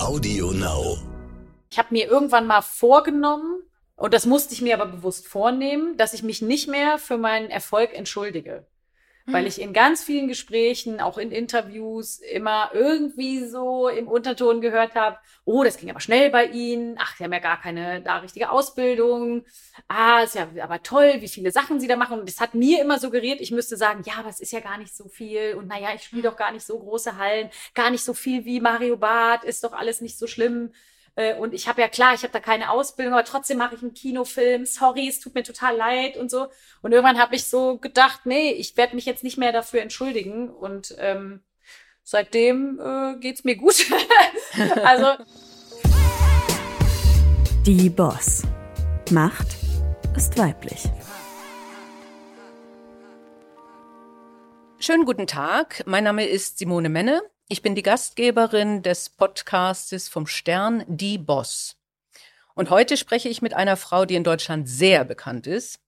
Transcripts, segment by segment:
Audio Now. Ich habe mir irgendwann mal vorgenommen, und das musste ich mir aber bewusst vornehmen, dass ich mich nicht mehr für meinen Erfolg entschuldige. Weil ich in ganz vielen Gesprächen, auch in Interviews, immer irgendwie so im Unterton gehört habe, oh, das ging aber schnell bei Ihnen, ach, Sie haben ja gar keine da richtige Ausbildung, ah, ist ja aber toll, wie viele Sachen Sie da machen. Und das hat mir immer suggeriert, ich müsste sagen, ja, aber es ist ja gar nicht so viel. Und naja, ich spiele doch gar nicht so große Hallen, gar nicht so viel wie Mario Barth, ist doch alles nicht so schlimm. Äh, Und ich habe ja klar, ich habe da keine Ausbildung, aber trotzdem mache ich einen Kinofilm. Sorry, es tut mir total leid und so. Und irgendwann habe ich so gedacht, nee, ich werde mich jetzt nicht mehr dafür entschuldigen. Und ähm, seitdem äh, geht's mir gut. also Die Boss. Macht ist weiblich. Schönen guten Tag. Mein Name ist Simone Menne. Ich bin die Gastgeberin des Podcastes vom Stern Die Boss. Und heute spreche ich mit einer Frau, die in Deutschland sehr bekannt ist.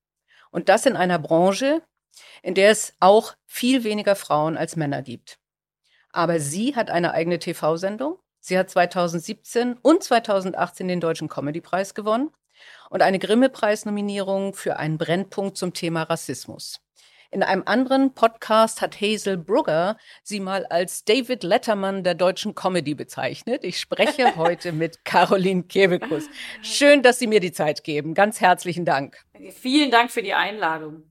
Und das in einer Branche, in der es auch viel weniger Frauen als Männer gibt. Aber sie hat eine eigene TV-Sendung. Sie hat 2017 und 2018 den Deutschen Comedy-Preis gewonnen und eine Grimme-Preisnominierung für einen Brennpunkt zum Thema Rassismus. In einem anderen Podcast hat Hazel Brugger sie mal als David Letterman der deutschen Comedy bezeichnet. Ich spreche heute mit Caroline Kebekus. Schön, dass Sie mir die Zeit geben. Ganz herzlichen Dank. vielen Dank für die Einladung.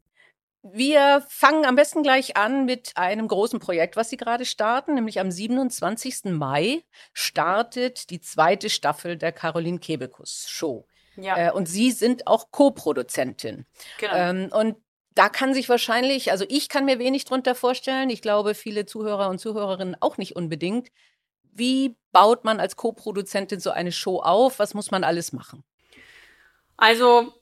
Wir fangen am besten gleich an mit einem großen Projekt, was Sie gerade starten, nämlich am 27. Mai startet die zweite Staffel der Caroline Kebekus Show. Ja, Äh, und Sie sind auch Co-Produzentin. genau. Ähm, und da kann sich wahrscheinlich, also ich kann mir wenig drunter vorstellen. Ich glaube, viele Zuhörer und Zuhörerinnen auch nicht unbedingt. Wie baut man als Co-Produzentin so eine Show auf? Was muss man alles machen? Also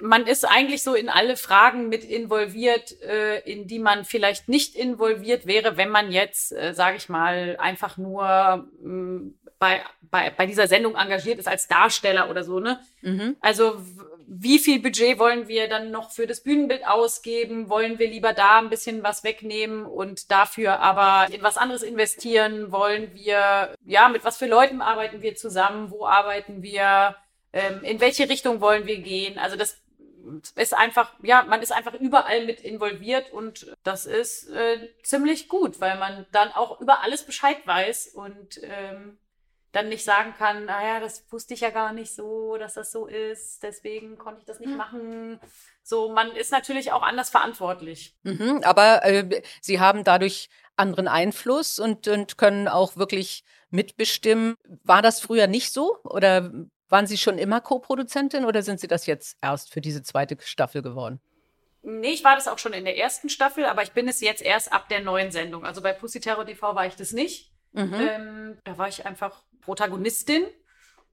man ist eigentlich so in alle Fragen mit involviert, äh, in die man vielleicht nicht involviert wäre, wenn man jetzt, äh, sage ich mal, einfach nur mh, bei, bei, bei dieser Sendung engagiert ist als Darsteller oder so. Ne? Mhm. Also wie viel Budget wollen wir dann noch für das Bühnenbild ausgeben? Wollen wir lieber da ein bisschen was wegnehmen und dafür aber in was anderes investieren? Wollen wir, ja, mit was für Leuten arbeiten wir zusammen? Wo arbeiten wir? Ähm, in welche Richtung wollen wir gehen? Also das ist einfach, ja, man ist einfach überall mit involviert und das ist äh, ziemlich gut, weil man dann auch über alles Bescheid weiß und ähm, dann nicht sagen kann, naja, das wusste ich ja gar nicht so, dass das so ist, deswegen konnte ich das nicht machen. So, man ist natürlich auch anders verantwortlich. Mhm. Aber äh, Sie haben dadurch anderen Einfluss und, und können auch wirklich mitbestimmen. War das früher nicht so? Oder waren Sie schon immer Co-Produzentin oder sind Sie das jetzt erst für diese zweite Staffel geworden? Nee, ich war das auch schon in der ersten Staffel, aber ich bin es jetzt erst ab der neuen Sendung. Also bei Pussy Terror TV war ich das nicht. Mhm. Ähm, da war ich einfach Protagonistin.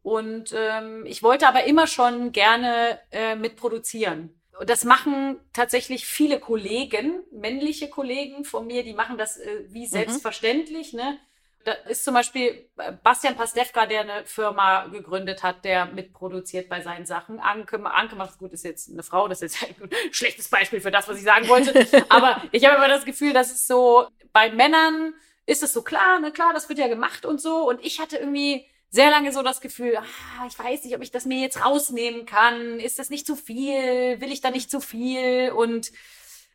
Und ähm, ich wollte aber immer schon gerne äh, mitproduzieren. Und das machen tatsächlich viele Kollegen, männliche Kollegen von mir, die machen das äh, wie selbstverständlich. Ne? Da ist zum Beispiel äh, Bastian Pastewka, der eine Firma gegründet hat, der mitproduziert bei seinen Sachen. Anke, Anke macht's gut, ist jetzt eine Frau, das ist jetzt ein schlechtes Beispiel für das, was ich sagen wollte. Aber ich habe immer das Gefühl, dass es so bei Männern ist es so klar, ne, klar, das wird ja gemacht und so. Und ich hatte irgendwie sehr lange so das Gefühl, ah, ich weiß nicht, ob ich das mir jetzt rausnehmen kann. Ist das nicht zu viel? Will ich da nicht zu viel? Und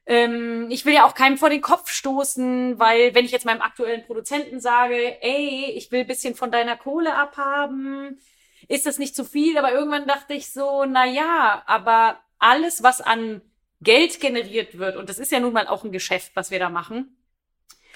ähm, ich will ja auch keinem vor den Kopf stoßen, weil wenn ich jetzt meinem aktuellen Produzenten sage, ey, ich will bisschen von deiner Kohle abhaben, ist das nicht zu viel? Aber irgendwann dachte ich so, na ja, aber alles, was an Geld generiert wird, und das ist ja nun mal auch ein Geschäft, was wir da machen,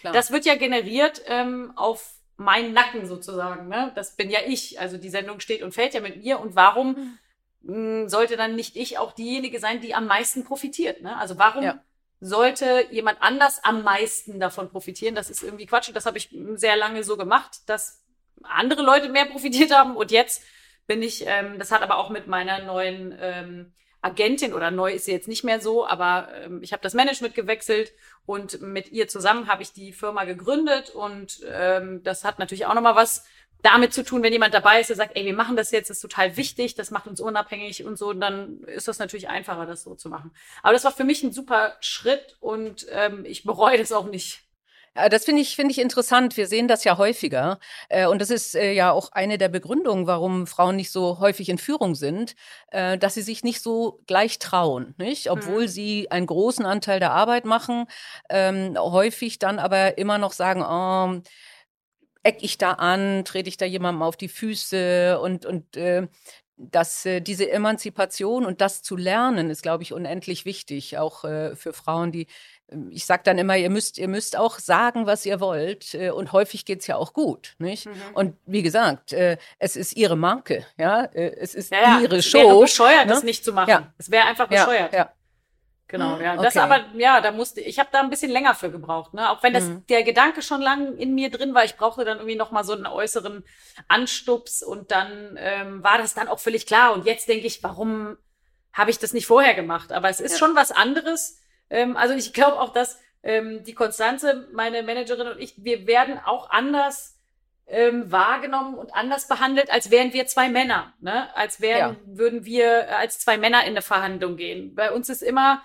Klar. das wird ja generiert ähm, auf meinen Nacken sozusagen. Ne? Das bin ja ich. Also die Sendung steht und fällt ja mit mir. Und warum mh, sollte dann nicht ich auch diejenige sein, die am meisten profitiert? Ne? Also warum Ja. sollte jemand anders am meisten davon profitieren? Das ist irgendwie Quatsch. Und das habe ich mh, sehr lange so gemacht, dass andere Leute mehr profitiert haben. Und jetzt bin ich, ähm, das hat aber auch mit meiner neuen ähm, Agentin oder neu ist sie jetzt nicht mehr so, aber ähm, ich habe das Management gewechselt und mit ihr zusammen habe ich die Firma gegründet und ähm, das hat natürlich auch nochmal was damit zu tun, wenn jemand dabei ist, der sagt, ey, wir machen das jetzt, das ist total wichtig, das macht uns unabhängig und so, dann ist das natürlich einfacher, das so zu machen. Aber das war für mich ein super Schritt und ähm, ich bereue das auch nicht. Ja, das finde ich, finde ich interessant. Wir sehen das ja häufiger. Äh, und das ist äh, ja auch eine der Begründungen, warum Frauen nicht so häufig in Führung sind, äh, dass sie sich nicht so gleich trauen, nicht? Obwohl mhm. sie einen großen Anteil der Arbeit machen, ähm, häufig dann aber immer noch sagen, oh, eck ich da an, trete ich da jemandem auf die Füße und, und äh, dass äh, diese Emanzipation und das zu lernen ist, glaube ich, unendlich wichtig, auch äh, für Frauen, die ich sage dann immer, ihr müsst, ihr müsst auch sagen, was ihr wollt. Äh, und häufig geht's ja auch gut, nicht? Mhm. Und wie gesagt, äh, es ist ihre Marke, ja. Äh, es ist ja, ihre es Show. Es wäre bescheuert, ne? das nicht zu machen. Ja. Es wäre einfach bescheuert. Ja, ja. Genau, ja. Okay. Das aber, ja, da musste, ich habe da ein bisschen länger für gebraucht, ne? Auch wenn das mhm. der Gedanke schon lang in mir drin war, ich brauchte dann irgendwie nochmal so einen äußeren Anstups und dann ähm, war das dann auch völlig klar. Und jetzt denke ich, warum habe ich das nicht vorher gemacht? Aber es ist schon was anderes. Ähm, also ich glaube auch, dass ähm, die Konstanze, meine Managerin und ich, wir werden auch anders ähm, wahrgenommen und anders behandelt, als wären wir zwei Männer, ne? Als wären, ja. würden wir als zwei Männer in eine Verhandlung gehen. Bei uns ist immer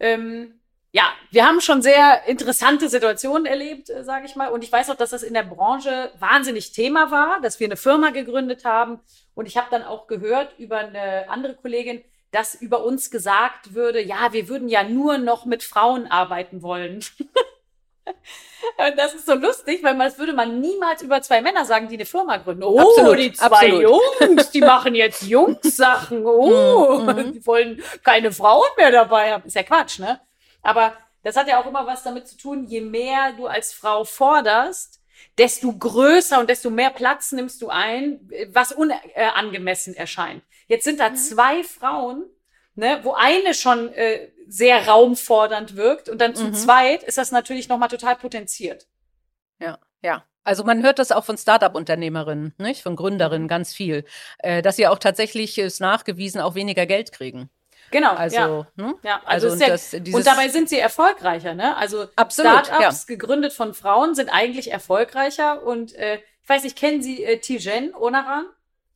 ähm, ja, wir haben schon sehr interessante Situationen erlebt, äh, sage ich mal. Und ich weiß auch, dass das in der Branche wahnsinnig Thema war, dass wir eine Firma gegründet haben. Und ich habe dann auch gehört über eine andere Kollegin, dass über uns gesagt würde, ja, wir würden ja nur noch mit Frauen arbeiten wollen. Und das ist so lustig, weil man, das würde man niemals über zwei Männer sagen, die eine Firma gründen. Oh, absolut, die zwei absolut. Jungs, die machen jetzt Jungs-Sachen. Oh, mhm. die wollen keine Frauen mehr dabei haben. Ist ja Quatsch, ne? Aber das hat ja auch immer was damit zu tun, je mehr du als Frau forderst, desto größer und desto mehr Platz nimmst du ein, was unangemessen erscheint. Jetzt sind da mhm. zwei Frauen, ne, wo eine schon äh, sehr raumfordernd wirkt und dann zu mhm. zweit ist das natürlich nochmal total potenziert. Ja, ja. Also man hört das auch von Start-up-Unternehmerinnen, nicht? Von Gründerinnen mhm. ganz viel, äh, dass sie auch tatsächlich ist nachgewiesen auch weniger Geld kriegen. Genau, also, ja. Hm? ja also, also und, das, und, dabei sind sie erfolgreicher, ne? Also Absolut, Startups ja. gegründet von Frauen sind eigentlich erfolgreicher und äh, ich weiß nicht, kennen Sie äh, Tijen Onaran?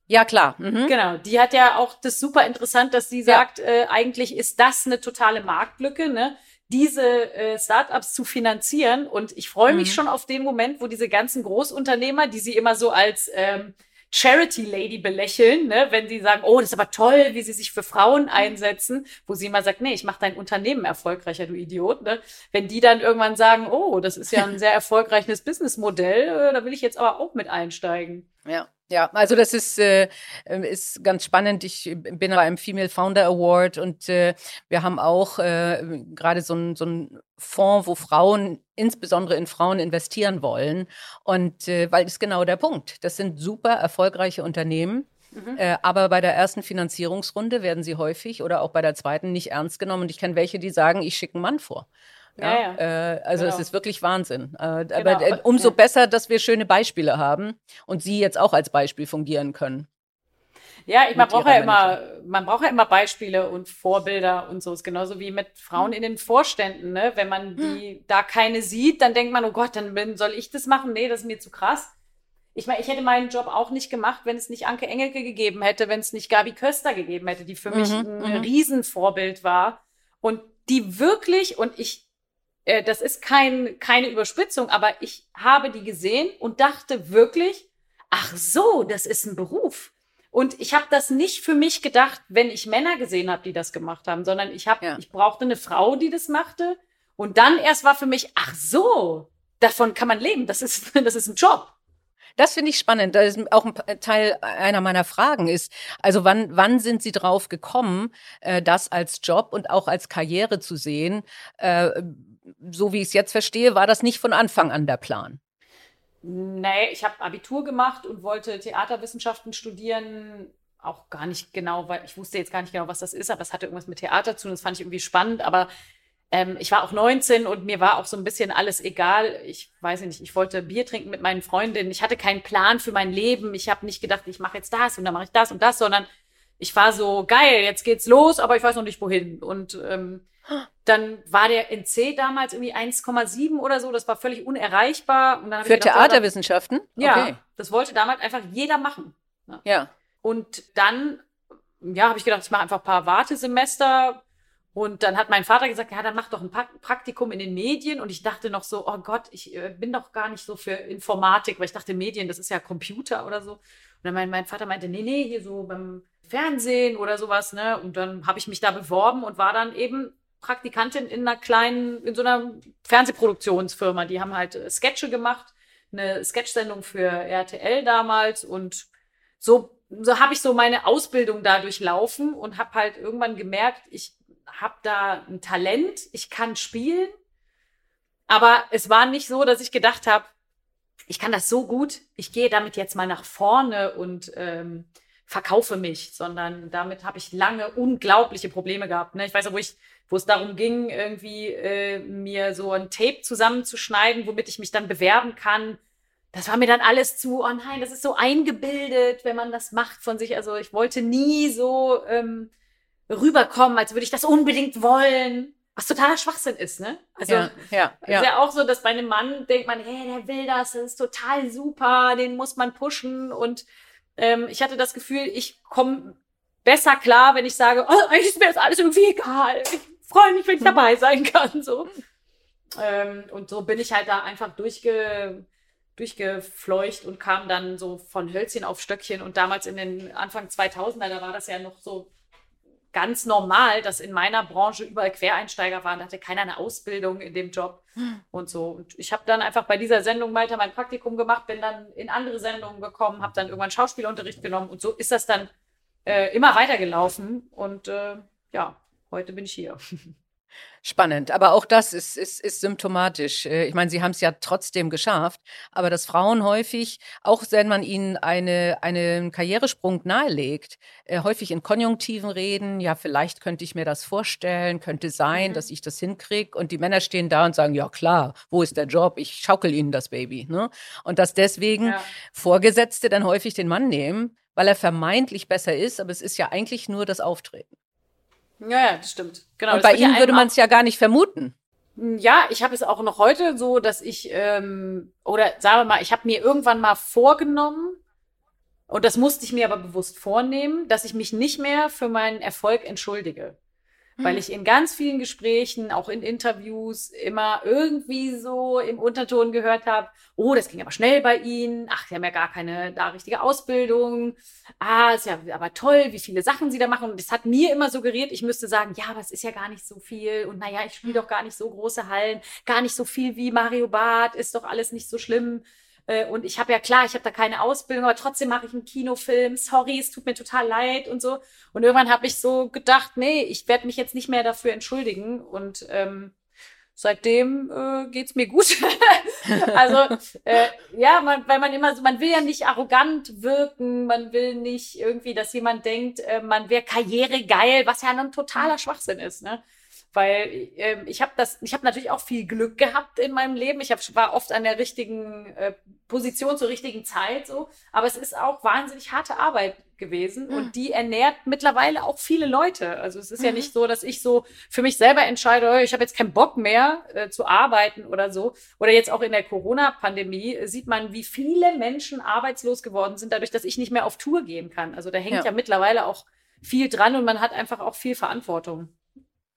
Ja, klar. Mhm. Genau. Die hat ja auch das super interessant, dass sie sagt, ja. äh, eigentlich ist das eine totale Marktlücke, ne? diese äh, Startups zu finanzieren. Und ich freue mich mhm. schon auf den Moment, wo diese ganzen Großunternehmer, die sie immer so als ähm, Charity Lady belächeln, ne? wenn sie sagen, oh, das ist aber toll, wie sie sich für Frauen einsetzen, wo sie immer sagt, nee, ich mache dein Unternehmen erfolgreicher, du Idiot. Ne? Wenn die dann irgendwann sagen, oh, das ist ja ein sehr erfolgreiches Businessmodell, äh, da will ich jetzt aber auch mit einsteigen. Ja. Ja, also das ist, äh, ähm, ist ganz spannend. Ich bin beim Female Founder Award und äh, wir haben auch äh, gerade so ein so ein Fonds, wo Frauen, insbesondere in Frauen, investieren wollen. Und äh, weil das ist genau der Punkt. Das sind super erfolgreiche Unternehmen. Mhm. Äh, aber bei der ersten Finanzierungsrunde werden sie häufig oder auch bei der zweiten nicht ernst genommen. Und ich kenne welche, die sagen, ich schicke einen Mann vor. Ja, ja. Äh, also genau. es ist wirklich Wahnsinn. Äh, genau. Aber äh, umso besser, dass wir schöne Beispiele haben und Sie jetzt auch als Beispiel fungieren können. Ja, ich, man braucht ja immer, man braucht ja immer Beispiele und Vorbilder und so. Ist genauso wie mit Frauen in den Vorständen, ne? Wenn man die hm. da keine sieht, dann denkt man, oh Gott, dann soll ich das machen? Nee, das ist mir zu krass. Ich meine, ich hätte meinen Job auch nicht gemacht, wenn es nicht Anke Engelke gegeben hätte, wenn es nicht Gabi Köster gegeben hätte, die für mich mhm, ein mhm. Riesenvorbild war und die wirklich, und ich äh, das ist kein, keine Überspitzung, aber ich habe die gesehen und dachte wirklich, ach so, das ist ein Beruf. Und ich habe das nicht für mich gedacht, wenn ich Männer gesehen habe, die das gemacht haben, sondern ich habe, ja. ich brauchte eine Frau, die das machte. Und dann erst war für mich, ach so, davon kann man leben. Das ist, das ist ein Job. Das finde ich spannend. Das ist auch ein Teil einer meiner Fragen ist, also wann, wann sind Sie drauf gekommen, äh, das als Job und auch als Karriere zu sehen? Äh, so wie ich es jetzt verstehe, war das nicht von Anfang an der Plan. Nee, ich habe Abitur gemacht und wollte Theaterwissenschaften studieren. Auch gar nicht genau, weil ich wusste jetzt gar nicht genau, was das ist, aber es hatte irgendwas mit Theater zu tun. Das fand ich irgendwie spannend. Aber ähm, ich war auch 19 und mir war auch so ein bisschen alles egal. Ich weiß nicht, ich wollte Bier trinken mit meinen Freundinnen. Ich hatte keinen Plan für mein Leben. Ich habe nicht gedacht, ich mache jetzt das und dann mache ich das und das, sondern ich war so geil, jetzt geht's los, aber ich weiß noch nicht wohin. Und ähm, dann war der NC damals irgendwie 1,7 oder so. Das war völlig unerreichbar. Für gedacht, Theaterwissenschaften? Ja, okay. das wollte damals einfach jeder machen. Ja. Und dann, ja, habe ich gedacht, ich mache einfach ein paar Wartesemester Und dann hat mein Vater gesagt, ja, dann mach doch ein Praktikum in den Medien. Und ich dachte noch so, oh Gott, ich äh, bin doch gar nicht so für Informatik, weil ich dachte, Medien, das ist ja Computer oder so. Und dann mein, mein Vater meinte, nee, nee, hier so beim Fernsehen oder sowas, ne? Und dann habe ich mich da beworben und war dann eben Praktikantin in einer kleinen, in so einer Fernsehproduktionsfirma. Die haben halt äh, Sketche gemacht, eine Sketchsendung für RTL damals und so, so habe ich so meine Ausbildung da durchlaufen und habe halt irgendwann gemerkt, ich habe da ein Talent, ich kann spielen, aber es war nicht so, dass ich gedacht habe, ich kann das so gut, ich gehe damit jetzt mal nach vorne und ähm, verkaufe mich, sondern damit habe ich lange unglaubliche Probleme gehabt. Ne? Ich weiß auch, wo ich, wo es darum ging, irgendwie äh, mir so ein Tape zusammenzuschneiden, womit ich mich dann bewerben kann. Das war mir dann alles zu, oh nein, das ist so eingebildet, wenn man das macht von sich. Also ich wollte nie so ähm, rüberkommen, als würde ich das unbedingt wollen. Was totaler Schwachsinn ist, ne? Also ja, ja, ja. ist ja auch so, dass bei einem Mann denkt man, hey, der will das, das ist total super, den muss man pushen und ähm, ich hatte das Gefühl, ich komme besser klar, wenn ich sage, oh, eigentlich ist mir das alles irgendwie egal. Ich freue mich, wenn ich dabei sein kann. So. Ähm, und so bin ich halt da einfach durchge, durchgefleucht und kam dann so von Hölzchen auf Stöckchen. Und damals in den Anfang 2000er, da war das ja noch so ganz normal, dass in meiner Branche überall Quereinsteiger waren. Da hatte keiner eine Ausbildung in dem Job hm. und so. Und ich habe dann einfach bei dieser Sendung weiter mein Praktikum gemacht, bin dann in andere Sendungen gekommen, habe dann irgendwann Schauspielunterricht genommen und so ist das dann äh, immer weitergelaufen. Und äh, ja, heute bin ich hier. Spannend, aber auch das ist, ist, ist symptomatisch. Äh, ich meine, Sie haben es ja trotzdem geschafft, aber dass Frauen häufig, auch wenn man ihnen eine, einen Karrieresprung nahelegt, äh, häufig in Konjunktiven reden, ja, vielleicht könnte ich mir das vorstellen, könnte sein, mhm. dass ich das hinkriege und die Männer stehen da und sagen, ja klar, wo ist der Job? Ich schaukel Ihnen das Baby. Ne? Und dass deswegen ja. Vorgesetzte dann häufig den Mann nehmen, weil er vermeintlich besser ist, aber es ist ja eigentlich nur das Auftreten. Ja, ja, das stimmt. Genau. Und bei ihm würde man es ja gar nicht vermuten. Ja, ich habe es auch noch heute so, dass ich, ähm, oder sagen wir mal, ich habe mir irgendwann mal vorgenommen, und das musste ich mir aber bewusst vornehmen, dass ich mich nicht mehr für meinen Erfolg entschuldige weil ich in ganz vielen Gesprächen, auch in Interviews, immer irgendwie so im Unterton gehört habe, oh, das ging aber schnell bei Ihnen, ach, Sie haben ja gar keine da richtige Ausbildung, ah, ist ja aber toll, wie viele Sachen Sie da machen. Und das hat mir immer suggeriert, ich müsste sagen, ja, aber es ist ja gar nicht so viel. Und naja, ich spiele doch gar nicht so große Hallen, gar nicht so viel wie Mario Barth, ist doch alles nicht so schlimm. Äh, und ich habe ja klar, ich habe da keine Ausbildung, aber trotzdem mache ich einen Kinofilm. Sorry, es tut mir total leid und so. Und irgendwann habe ich so gedacht, nee, ich werde mich jetzt nicht mehr dafür entschuldigen. Und ähm, seitdem äh, geht's mir gut. also äh, ja, man, weil man immer so, man will ja nicht arrogant wirken, man will nicht irgendwie, dass jemand denkt, äh, man wäre karrieregeil, was ja ein totaler Schwachsinn ist. Ne? Weil äh, ich habe das, ich habe natürlich auch viel Glück gehabt in meinem Leben. Ich hab, war oft an der richtigen äh, Position zur richtigen Zeit so, aber es ist auch wahnsinnig harte Arbeit gewesen mhm. und die ernährt mittlerweile auch viele Leute. Also es ist mhm. ja nicht so, dass ich so für mich selber entscheide, oh, ich habe jetzt keinen Bock mehr äh, zu arbeiten oder so. Oder jetzt auch in der Corona-Pandemie äh, sieht man, wie viele Menschen arbeitslos geworden sind, dadurch, dass ich nicht mehr auf Tour gehen kann. Also da hängt ja, ja mittlerweile auch viel dran und man hat einfach auch viel Verantwortung.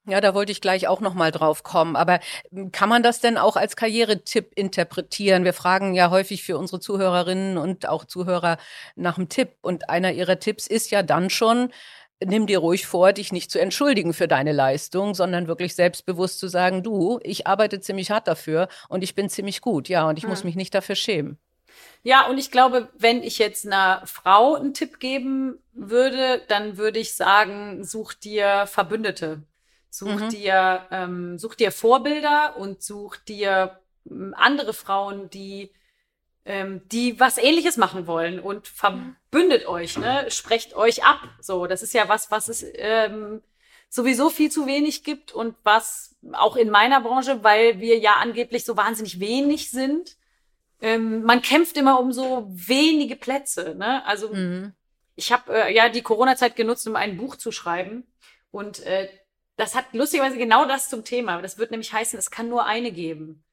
Ja, da wollte ich gleich auch noch mal drauf kommen. Aber hm, kann man das denn auch als Karrieretipp interpretieren? Wir fragen ja häufig für unsere Zuhörerinnen und auch Zuhörer nach einem Tipp. Und einer ihrer Tipps ist ja dann schon, nimm dir ruhig vor, dich nicht zu entschuldigen für deine Leistung, sondern wirklich selbstbewusst zu sagen, du, ich arbeite ziemlich hart dafür und ich bin ziemlich gut. Ja, und ich hm. muss mich nicht dafür schämen. Ja, und ich glaube, wenn ich jetzt einer Frau einen Tipp geben würde, dann würde ich sagen, such dir Verbündete. Such mhm. dir, ähm, such dir Vorbilder und such dir ähm, andere Frauen, die, ähm, die was ähnliches machen wollen und verbündet euch, ne? Sprecht euch ab. So, das ist ja was, was es ähm, sowieso viel zu wenig gibt und was auch in meiner Branche, weil wir ja angeblich so wahnsinnig wenig sind, ähm, man kämpft immer um so wenige Plätze. Ne? Also mhm. ich habe äh, ja die Corona-Zeit genutzt, um ein Buch zu schreiben. Und äh, das hat lustigerweise genau das zum Thema. Das wird nämlich heißen, es kann nur eine geben.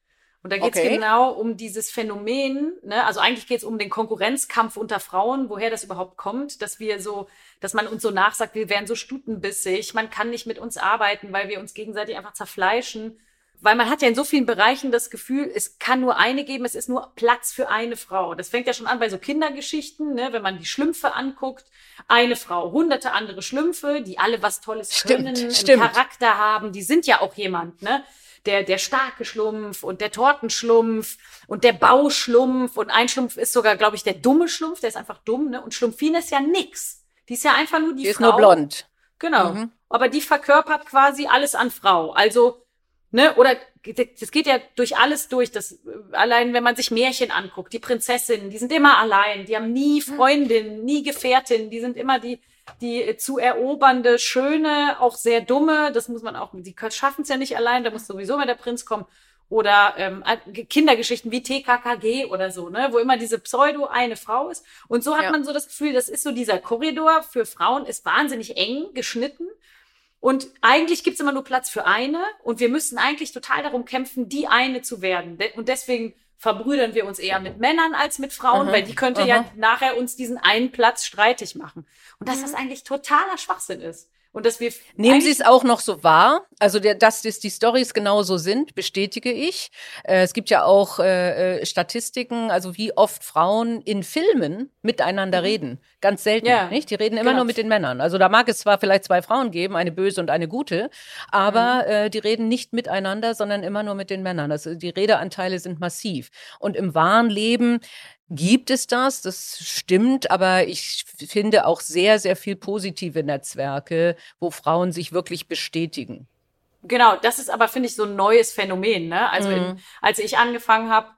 Und da geht es Okay. genau um dieses Phänomen, ne? also eigentlich geht es um den Konkurrenzkampf unter Frauen, woher das überhaupt kommt, dass wir so, dass man uns so nachsagt, wir wären so stutenbissig, man kann nicht mit uns arbeiten, weil wir uns gegenseitig einfach zerfleischen. Weil man hat ja in so vielen Bereichen das Gefühl, es kann nur eine geben, es ist nur Platz für eine Frau. Das fängt ja schon an bei so Kindergeschichten, ne? wenn man die Schlümpfe anguckt. Eine Frau, hunderte andere Schlümpfe, die alle was Tolles Stimmt, können, einen stimmt. Charakter haben, die sind ja auch jemand, ne? Der, der starke Schlumpf und der Tortenschlumpf und der Bauschlumpf und ein Schlumpf ist sogar, glaube ich, der dumme Schlumpf, der ist einfach dumm, ne? Und Schlumpfine ist ja nix. Die ist ja einfach nur die, Die ist Frau. nur blond. Genau. Mhm. Aber die verkörpert quasi alles an Frau. Also, ne, oder das geht ja durch alles durch. Das, äh, allein wenn man sich Märchen anguckt, die Prinzessinnen, die sind immer allein, die haben nie Freundin, nie Gefährtin, die sind immer die, die zu erobernde, schöne, auch sehr dumme. Das muss man auch, die schaffen es ja nicht allein, da muss sowieso mal der Prinz kommen. Oder ähm, Kindergeschichten wie TKKG oder so, ne, wo immer diese Pseudo eine Frau ist. Und so hat Ja. man so das Gefühl, das ist so dieser Korridor für Frauen ist wahnsinnig eng geschnitten. Und eigentlich gibt's immer nur Platz für eine. Und wir müssen eigentlich total darum kämpfen, die eine zu werden. De- Und deswegen verbrüdern wir uns eher mit Männern als mit Frauen, Aha, weil die könnte aha. ja nachher uns diesen einen Platz streitig machen. Und dass Mhm. das eigentlich totaler Schwachsinn ist. Und dass wir Nehmen Sie es auch noch so wahr? Also, der, dass das die Stories genauso sind, bestätige ich. Äh, es gibt ja auch äh, äh, Statistiken, also wie oft Frauen in Filmen miteinander reden. Ganz selten, Mhm. Ja, nicht? Die reden immer genau. nur mit den Männern. Also da mag es zwar vielleicht zwei Frauen geben, eine böse und eine gute, aber Mhm. äh, die reden nicht miteinander, sondern immer nur mit den Männern. Also die Redeanteile sind massiv. Und im wahren Leben gibt es das, das stimmt, aber ich finde auch sehr, sehr viel positive Netzwerke, wo Frauen sich wirklich bestätigen. Genau, das ist aber, finde ich, so ein neues Phänomen. Ne? Also Mhm. in, als ich angefangen habe,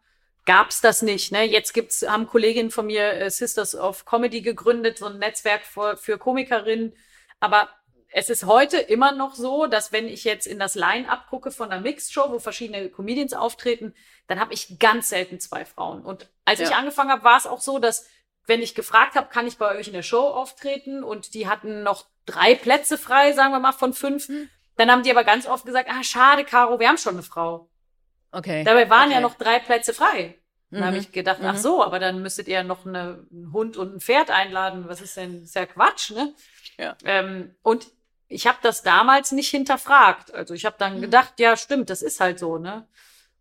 gab's das nicht. Ne? Jetzt gibt's, haben Kolleginnen von mir äh, Sisters of Comedy gegründet, so ein Netzwerk für, für Komikerinnen. Aber es ist heute immer noch so, dass wenn ich jetzt in das Line-Up gucke von einer Mixed-Show, wo verschiedene Comedians auftreten, dann habe ich ganz selten zwei Frauen. Und als ich Ja. angefangen habe, war es auch so, dass wenn ich gefragt habe, kann ich bei euch in der Show auftreten und die hatten noch drei Plätze frei, sagen wir mal von fünf, dann haben die aber ganz oft gesagt, ah, schade, Caro, wir haben schon eine Frau. Okay. Dabei waren ja Okay. noch drei Plätze frei. Dann habe Mhm. ich gedacht, ach Mhm. so, aber dann müsstet ihr noch eine, einen Hund und ein Pferd einladen. Was ist denn? Ist ja Quatsch, ne? Ja. Ähm, und ich habe das damals nicht hinterfragt. Also ich habe dann Mhm. gedacht, ja, stimmt, das ist halt so, ne?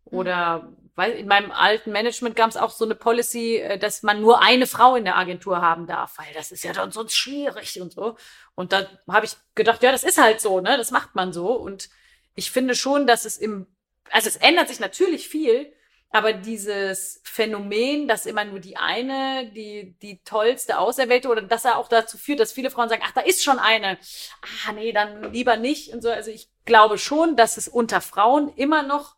Oder weil in meinem alten Management gab es auch so eine Policy, äh, dass man nur eine Frau in der Agentur haben darf, weil das ist ja dann sonst schwierig und so. Und da habe ich gedacht, ja, das ist halt so, ne? Das macht man so. Und ich finde schon, dass es im, also es ändert sich natürlich viel, aber dieses Phänomen, dass immer nur die eine, die, die tollste Auserwählte, oder dass er auch dazu führt, dass viele Frauen sagen, ach, da ist schon eine. Ah, nee, dann lieber nicht und so. Also ich glaube schon, dass es unter Frauen immer noch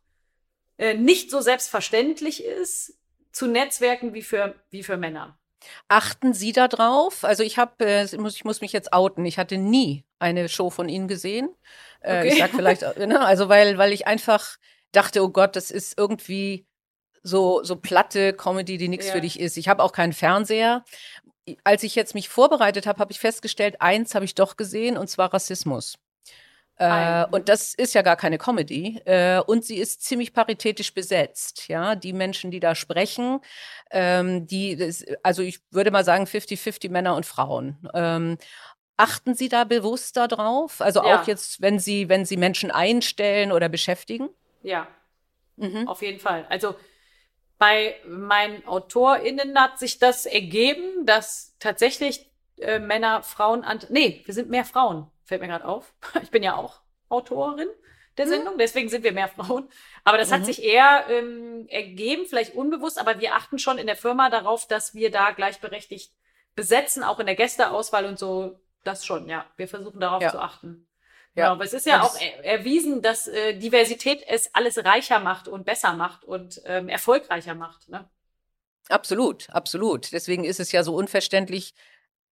äh, nicht so selbstverständlich ist, zu Netzwerken wie für, wie für Männer. Achten Sie da drauf? Also ich habe, äh, ich muss, ich muss mich jetzt outen. Ich hatte nie eine Show von Ihnen gesehen. Äh, Okay. Ich sag vielleicht, äh, ne, also weil, weil ich einfach dachte, oh Gott, das ist irgendwie so so platte Comedy, die nichts Ja. für dich ist. Ich habe auch keinen Fernseher. Als ich jetzt mich vorbereitet habe, habe ich festgestellt, eins habe ich doch gesehen und zwar Rassismus. Äh, und das ist ja gar keine Comedy. Äh, und sie ist ziemlich paritätisch besetzt. Ja, die Menschen, die da sprechen, ähm, die, das, also ich würde mal sagen 50-50 Männer und Frauen. Ähm, achten Sie da bewusst darauf? Also Ja. auch jetzt, wenn Sie, wenn Sie Menschen einstellen oder beschäftigen? Ja, Mhm. auf jeden Fall. Also bei meinen AutorInnen hat sich das ergeben, dass tatsächlich äh, Männer, Frauen, an nee, wir sind mehr Frauen, fällt mir gerade auf. Ich bin ja auch Autorin der Sendung, deswegen sind wir mehr Frauen. Aber das hat Mhm. sich eher ähm, ergeben, vielleicht unbewusst, aber wir achten schon in der Firma darauf, dass wir da gleichberechtigt besetzen, auch in der Gästeauswahl und so. Das schon, ja. Wir versuchen darauf Ja. zu achten. Ja. Ja, aber es ist ja auch er erwiesen, dass äh, Diversität es alles reicher macht und besser macht und ähm, erfolgreicher macht. Ne? Absolut, absolut. Deswegen ist es ja so unverständlich.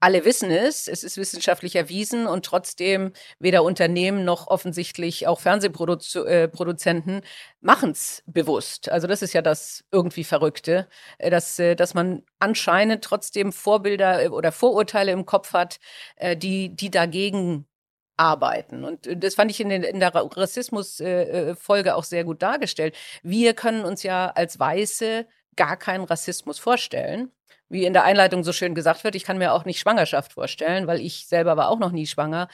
Alle wissen es, es ist wissenschaftlich erwiesen und trotzdem weder Unternehmen noch offensichtlich auch Fernsehproduzenten machen es bewusst. Also das ist ja das irgendwie Verrückte, äh, dass, äh, dass man anscheinend trotzdem Vorbilder äh, oder Vorurteile im Kopf hat, äh, die, die dagegen arbeiten. Und das fand ich in, den, in der Rassismus-Folge äh, auch sehr gut dargestellt. Wir können uns ja als Weiße gar keinen Rassismus vorstellen. Wie in der Einleitung so schön gesagt wird, ich kann mir auch nicht Schwangerschaft vorstellen, weil ich selber war auch noch nie schwanger.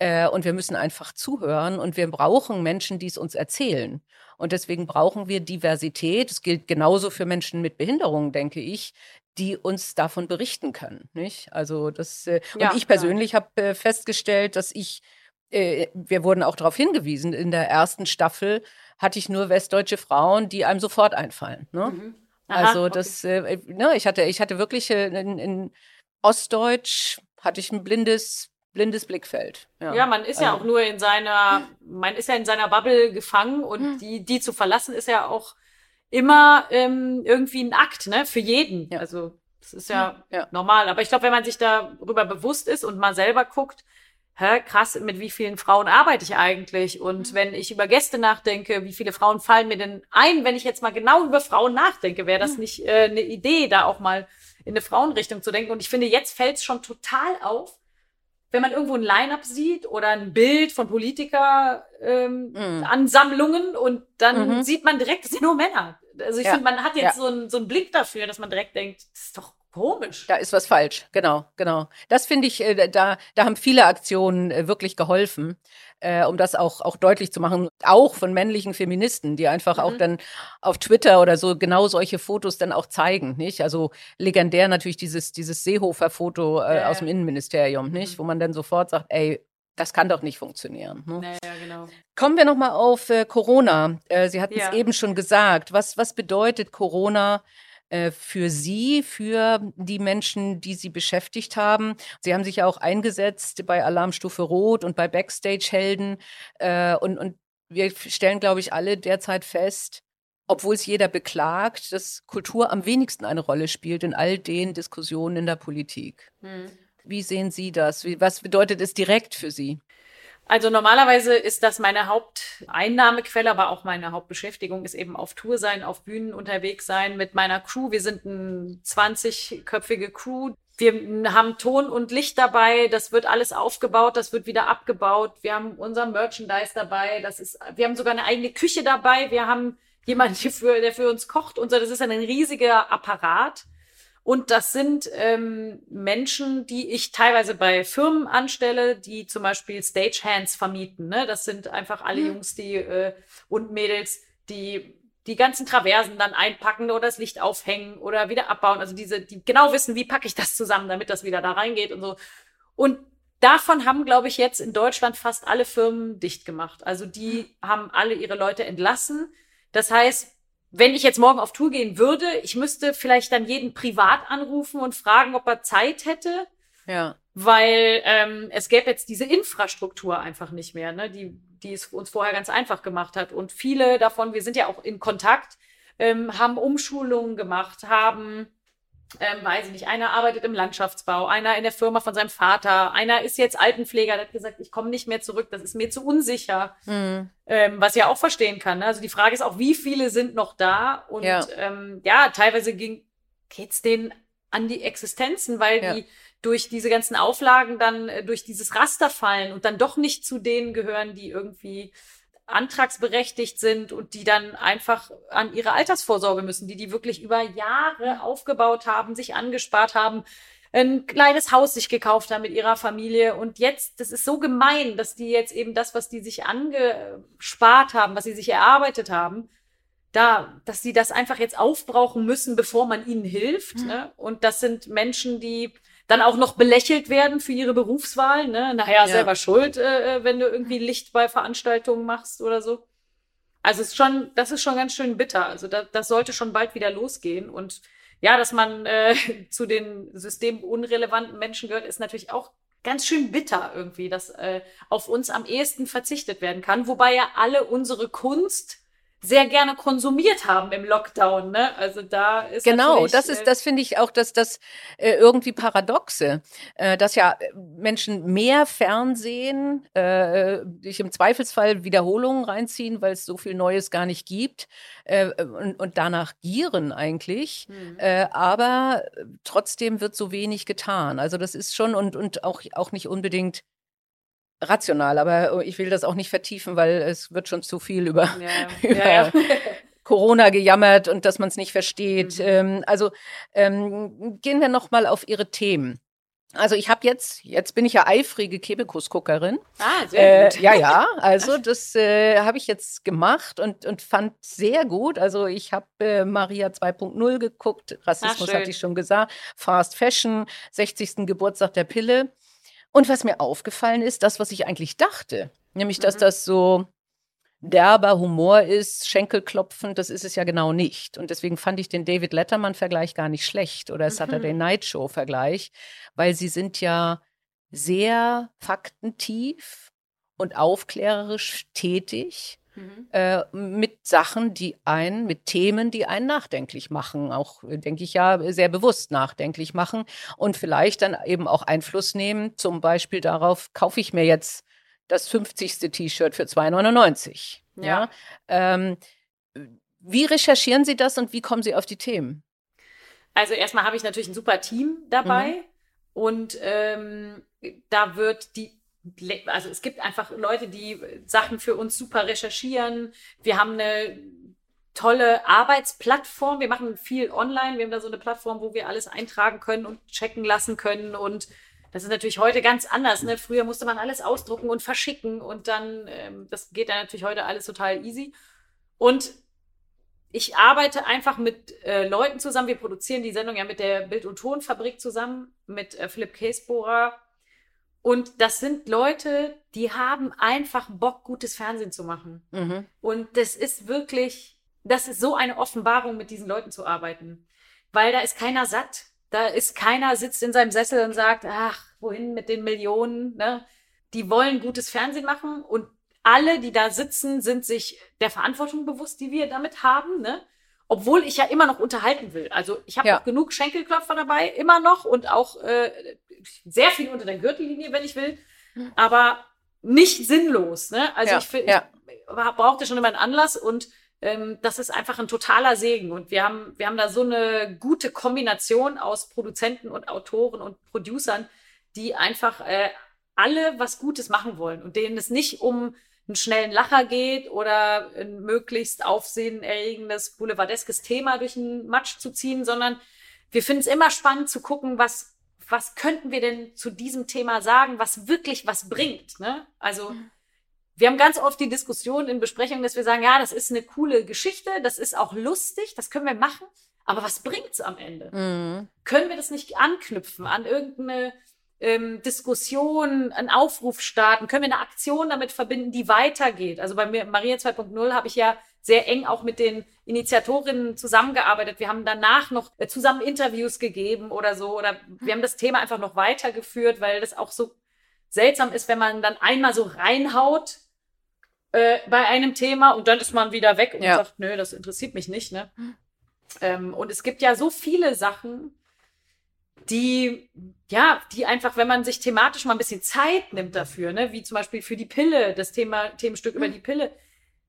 Äh, und wir müssen einfach zuhören und wir brauchen Menschen, die es uns erzählen. Und deswegen brauchen wir Diversität. Das gilt genauso für Menschen mit Behinderungen, denke ich, die uns davon berichten können. Nicht? Also das äh, ja, und ich persönlich ja. habe äh, festgestellt, dass ich äh, wir wurden auch darauf hingewiesen, in der ersten Staffel hatte ich nur westdeutsche Frauen, die einem sofort einfallen. Ne? Mhm. Aha, also das, okay. äh, ne, ich hatte, ich hatte wirklich äh, in, in Ostdeutsch hatte ich ein blindes blindes Blickfeld. Ja, ja man ist also. ja auch nur in seiner, man ist ja in seiner Bubble gefangen und hm. die, die zu verlassen ist ja auch immer ähm, irgendwie ein Akt, ne, für jeden. Ja. Also das ist ja, ja. normal. Aber ich glaube, wenn man sich darüber bewusst ist und mal selber guckt, hä, krass, mit wie vielen Frauen arbeite ich eigentlich? Und mhm. wenn ich über Gäste nachdenke, wie viele Frauen fallen mir denn ein, wenn ich jetzt mal genau über Frauen nachdenke, wäre das mhm. nicht äh, eine Idee, da auch mal in eine Frauenrichtung zu denken. Und ich finde, jetzt fällt es schon total auf, wenn man irgendwo ein Line-up sieht oder ein Bild von Politiker ähm. Ansammlungen und dann mhm. sieht man direkt, das sind nur Männer. Also ich ja. finde, man hat jetzt ja. so, einen, so einen Blick dafür, dass man direkt denkt, das ist doch Komisch. Da ist was falsch, genau, genau. Das finde ich, äh, da, da haben viele Aktionen äh, wirklich geholfen, äh, um das auch, auch deutlich zu machen, auch von männlichen Feministen, die einfach mhm. auch dann auf Twitter oder so genau solche Fotos dann auch zeigen, nicht? Also legendär natürlich dieses, dieses Seehofer-Foto äh, aus dem Innenministerium, nicht? Mhm. Wo man dann sofort sagt, ey, das kann doch nicht funktionieren. Ne? Naja, genau. Kommen wir nochmal auf äh, Corona. Äh, Sie hatten es ja. eben schon gesagt. Was, was bedeutet Corona äh, für Sie, für die Menschen, die Sie beschäftigt haben. Sie haben sich ja auch eingesetzt bei Alarmstufe Rot und bei Backstage-Helden. Äh, und, und wir stellen, glaube ich, alle derzeit fest, obwohl es jeder beklagt, dass Kultur am wenigsten eine Rolle spielt in all den Diskussionen in der Politik. Hm. Wie sehen Sie das? Wie, was bedeutet es direkt für Sie? Also normalerweise ist das meine Haupteinnahmequelle, aber auch meine Hauptbeschäftigung ist eben auf Tour sein, auf Bühnen unterwegs sein mit meiner Crew. Wir sind eine 20-köpfige Crew. Wir haben Ton und Licht dabei. Das wird alles aufgebaut. Das wird wieder abgebaut. Wir haben unser Merchandise dabei. Das ist, wir haben sogar eine eigene Küche dabei. Wir haben jemanden, der für, der für uns kocht und so. Das ist ein riesiger Apparat. Und das sind ähm, Menschen, die ich teilweise bei Firmen anstelle, die zum Beispiel Stagehands vermieten. Ne? Das sind einfach alle mhm. Jungs, die äh, und Mädels, die die ganzen Traversen dann einpacken oder das Licht aufhängen oder wieder abbauen. Also diese, die genau wissen, wie packe ich das zusammen, damit das wieder da reingeht und so. Und davon haben, glaube ich, jetzt in Deutschland fast alle Firmen dicht gemacht. Also die mhm. haben alle ihre Leute entlassen. Das heißt, wenn ich jetzt morgen auf Tour gehen würde, ich müsste vielleicht dann jeden privat anrufen und fragen, ob er Zeit hätte. Ja. Weil ähm, es gäbe jetzt diese Infrastruktur einfach nicht mehr, ne, die, die es uns vorher ganz einfach gemacht hat. Und viele davon, wir sind ja auch in Kontakt, ähm, haben Umschulungen gemacht, haben ähm, weiß ich nicht, einer arbeitet im Landschaftsbau, einer in der Firma von seinem Vater, einer ist jetzt Altenpfleger, der hat gesagt, ich komme nicht mehr zurück, das ist mir zu unsicher. Mhm. Ähm, was ja auch verstehen kann. Ne? Also die Frage ist auch, wie viele sind noch da? Und ja, ähm, ja teilweise ging, geht's denen an die Existenzen, weil ja. die durch diese ganzen Auflagen dann äh, durch dieses Raster fallen und dann doch nicht zu denen gehören, die irgendwie antragsberechtigt sind und die dann einfach an ihre Altersvorsorge müssen, die die wirklich über Jahre aufgebaut haben, sich angespart haben, ein kleines Haus sich gekauft haben mit ihrer Familie und jetzt, das ist so gemein, dass die jetzt eben das, was die sich angespart haben, was sie sich erarbeitet haben, da, dass sie das einfach jetzt aufbrauchen müssen, bevor man ihnen hilft. Mhm. Ne? Und das sind Menschen, die dann auch noch belächelt werden für ihre Berufswahl. Ne? Nachher ja. selber schuld, äh, äh, wenn du irgendwie Licht bei Veranstaltungen machst oder so. Also es ist schon, das ist schon ganz schön bitter. Also da, das sollte schon bald wieder losgehen. Und ja, dass man äh, zu den systemunrelevanten Menschen gehört, ist natürlich auch ganz schön bitter irgendwie, dass äh, auf uns am ehesten verzichtet werden kann. Wobei ja alle unsere Kunst sehr gerne konsumiert haben im Lockdown. Ne? Also da ist genau, das ist, äh, das finde ich auch, dass das äh, irgendwie paradoxe, äh, dass ja Menschen mehr Fernsehen, äh, sich im Zweifelsfall Wiederholungen reinziehen, weil es so viel Neues gar nicht gibt und, und danach gieren eigentlich, mhm. aber trotzdem wird so wenig getan. Also das ist schon und und auch auch nicht unbedingt rational, aber ich will das auch nicht vertiefen, weil es wird schon zu viel über, Ja, über ja, ja. Corona gejammert und dass man es nicht versteht. Mhm. Ähm, also ähm, gehen wir noch mal auf Ihre Themen. Also ich habe jetzt, jetzt bin ich ja eifrige Kebekus-Guckerin. Ah, sehr Äh, gut. ja, ja, also das äh, habe ich jetzt gemacht und, und fand sehr gut. Also ich habe äh, Maria 2.0 geguckt, Rassismus schön. hatte ich schon gesagt, Fast Fashion, 60. Geburtstag der Pille. Und was mir aufgefallen ist, das, was ich eigentlich dachte, nämlich, dass Mhm. das so derber Humor ist, Schenkelklopfen, das ist es ja genau nicht. Und deswegen fand ich den David Letterman-Vergleich gar nicht schlecht oder Saturday Mhm. Night Show-Vergleich, weil sie sind ja sehr faktentief und aufklärerisch tätig Mhm. äh, mit Sachen, die einen, mit Themen, die einen nachdenklich machen, auch, äh, denke ich ja, sehr bewusst nachdenklich machen und vielleicht dann eben auch Einfluss nehmen, zum Beispiel darauf, kaufe ich mir jetzt das 50. T-Shirt für 2,99. Ja. Ja. Ähm, wie recherchieren Sie das und wie kommen Sie auf die Themen? Also erstmal habe ich natürlich ein super Team dabei Mhm. und ähm, da wird die, also es gibt einfach Leute, die Sachen für uns super recherchieren. Wir haben eine tolle Arbeitsplattform. Wir machen viel online. Wir haben da so eine Plattform, wo wir alles eintragen können und checken lassen können und das ist natürlich heute ganz anders. Ne? Früher musste man alles ausdrucken und verschicken und dann, ähm, das geht dann natürlich heute alles total easy. Und ich arbeite einfach mit äh, Leuten zusammen. Wir produzieren die Sendung ja mit der Bild- und Tonfabrik zusammen, mit äh, Philipp Käsbohrer. Und das sind Leute, die haben einfach Bock, gutes Fernsehen zu machen. Mhm. Und das ist wirklich, das ist so eine Offenbarung, mit diesen Leuten zu arbeiten. Weil da ist keiner satt. Da ist keiner sitzt in seinem Sessel und sagt, ach, wohin mit den Millionen, ne? Die wollen gutes Fernsehen machen und alle, die da sitzen, sind sich der Verantwortung bewusst, die wir damit haben, ne? Obwohl ich ja immer noch unterhalten will. Also ich habe Ja. auch genug Schenkelklopfer dabei, immer noch und auch äh, sehr viel unter der Gürtellinie, wenn ich will, aber nicht sinnlos. Ne? Also Ja, ich, fi- ja. ich brauchte schon immer einen Anlass und ähm, das ist einfach ein totaler Segen. Und wir haben, wir haben da so eine gute Kombination aus Produzenten und Autoren und Producern, die einfach äh, alle was Gutes machen wollen und denen es nicht um einen schnellen Lacher geht oder ein möglichst aufsehenerregendes, boulevardeskes Thema durch den Matsch zu ziehen, sondern wir finden es immer spannend zu gucken, was, was könnten wir denn zu diesem Thema sagen, was wirklich was bringt. Ne? Also wir haben ganz oft die Diskussion in Besprechungen, dass wir sagen, ja, das ist eine coole Geschichte, das ist auch lustig, das können wir machen, aber was bringt's am Ende? Mhm. Können wir das nicht anknüpfen an irgendeine ähm, Diskussion, einen Aufruf starten? Können wir eine Aktion damit verbinden, die weitergeht? Also bei mir, Maria 2.0 habe ich ja sehr eng auch mit den Initiatorinnen zusammengearbeitet. Wir haben danach noch äh, zusammen Interviews gegeben oder so. Oder wir haben das Thema einfach noch weitergeführt, weil das auch so seltsam ist, wenn man dann einmal so reinhaut äh, bei einem Thema und dann ist man wieder weg und Ja. sagt, nö, das interessiert mich nicht. Ne? Ähm, und es gibt ja so viele Sachen, die, ja, die einfach, wenn man sich thematisch mal ein bisschen Zeit nimmt dafür, ne, wie zum Beispiel für die Pille, das Thema, Themenstück über die Pille,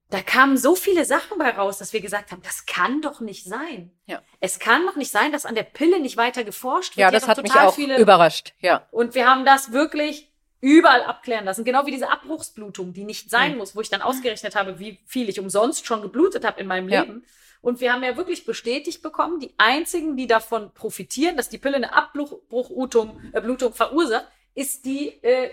da kamen so viele Sachen bei raus, dass wir gesagt haben, das kann doch nicht sein. Ja. Es kann doch nicht sein, dass an der Pille nicht weiter geforscht wird. Ja, das hat mich auch überrascht. Ja. und wir haben das wirklich überall abklären lassen. Genau wie diese Abbruchsblutung, die nicht sein Mhm. muss, wo ich dann ausgerechnet habe, wie viel ich umsonst schon geblutet habe in meinem Ja. Leben. Und wir haben ja wirklich bestätigt bekommen, die einzigen, die davon profitieren, dass die Pille eine Abbruchblutung äh, Blutung verursacht, ist die äh,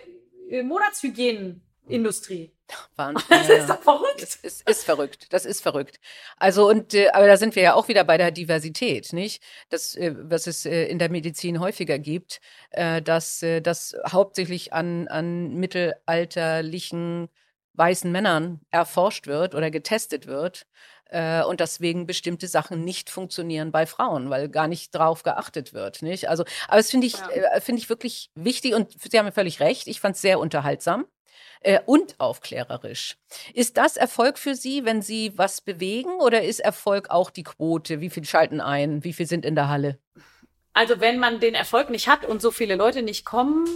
äh, Monatshygienenindustrie. Wahnsinn. Das ist doch verrückt. Es ist, ist verrückt. Das ist verrückt. Also und äh, aber da sind wir ja auch wieder bei der Diversität, nicht? Das, äh, was es äh, in der Medizin häufiger gibt, äh, dass äh, das hauptsächlich an an mittelalterlichen weißen Männern erforscht wird oder getestet wird und deswegen bestimmte Sachen nicht funktionieren bei Frauen, weil gar nicht drauf geachtet wird, nicht? Also, aber das finde ich Ja. äh, finde ich wirklich wichtig und Sie haben völlig recht. Ich fand es sehr unterhaltsam äh, und aufklärerisch. Ist das Erfolg für Sie, wenn Sie was bewegen oder ist Erfolg auch die Quote? Wie viel schalten ein? Wie viel sind in der Halle? Also wenn man den Erfolg nicht hat und so viele Leute nicht kommen,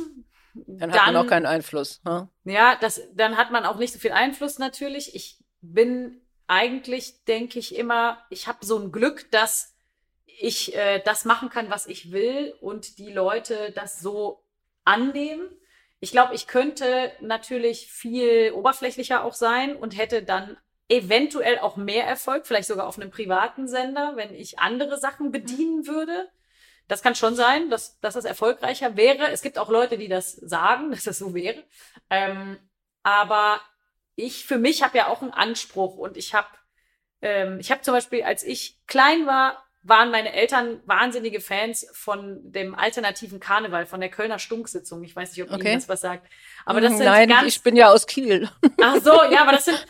Dann hat man auch keinen Einfluss. hm? Ja, das, dann hat man auch nicht so viel Einfluss natürlich. Ich bin eigentlich, denke ich immer, ich habe so ein Glück, dass ich äh, das machen kann, was ich will und die Leute das so annehmen. Ich glaube, ich könnte natürlich viel oberflächlicher auch sein und hätte dann eventuell auch mehr Erfolg, vielleicht sogar auf einem privaten Sender, wenn ich andere Sachen bedienen würde. Das kann schon sein, dass, dass das erfolgreicher wäre. Es gibt auch Leute, die das sagen, dass das so wäre. Ähm, aber ich für mich habe ja auch einen Anspruch und ich habe ähm, ich habe zum Beispiel, als ich klein war, waren meine Eltern wahnsinnige Fans von dem alternativen Karneval, von der Kölner Stunksitzung. Ich weiß nicht, ob okay. Ihnen das was sagt. Aber das sind Nein, ganz, ich bin ja aus Kiel. Ach so, ja, aber das sind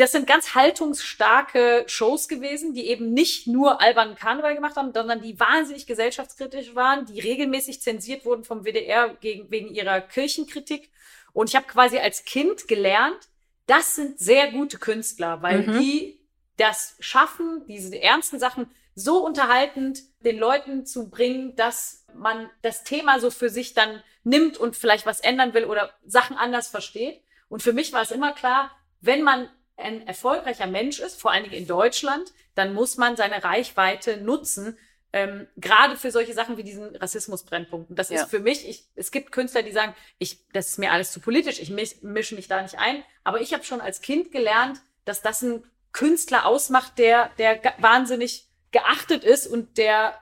das sind ganz haltungsstarke Shows gewesen, die eben nicht nur albernen Karneval gemacht haben, sondern die wahnsinnig gesellschaftskritisch waren, die regelmäßig zensiert wurden vom WDR gegen, wegen ihrer Kirchenkritik. Und ich habe quasi als Kind gelernt, das sind sehr gute Künstler, weil mhm. die das schaffen, diese ernsten Sachen so unterhaltend den Leuten zu bringen, dass man das Thema so für sich dann nimmt und vielleicht was ändern will oder Sachen anders versteht. Und für mich war es immer klar, wenn man ein erfolgreicher Mensch ist, vor allen Dingen in Deutschland, dann muss man seine Reichweite nutzen, ähm, gerade für solche Sachen wie diesen Rassismusbrennpunkten. Das ja. ist für mich, ich, es gibt Künstler, die sagen, ich, das ist mir alles zu politisch, ich misch, mische mich da nicht ein. Aber ich habe schon als Kind gelernt, dass das ein Künstler ausmacht, der, der wahnsinnig geachtet ist und der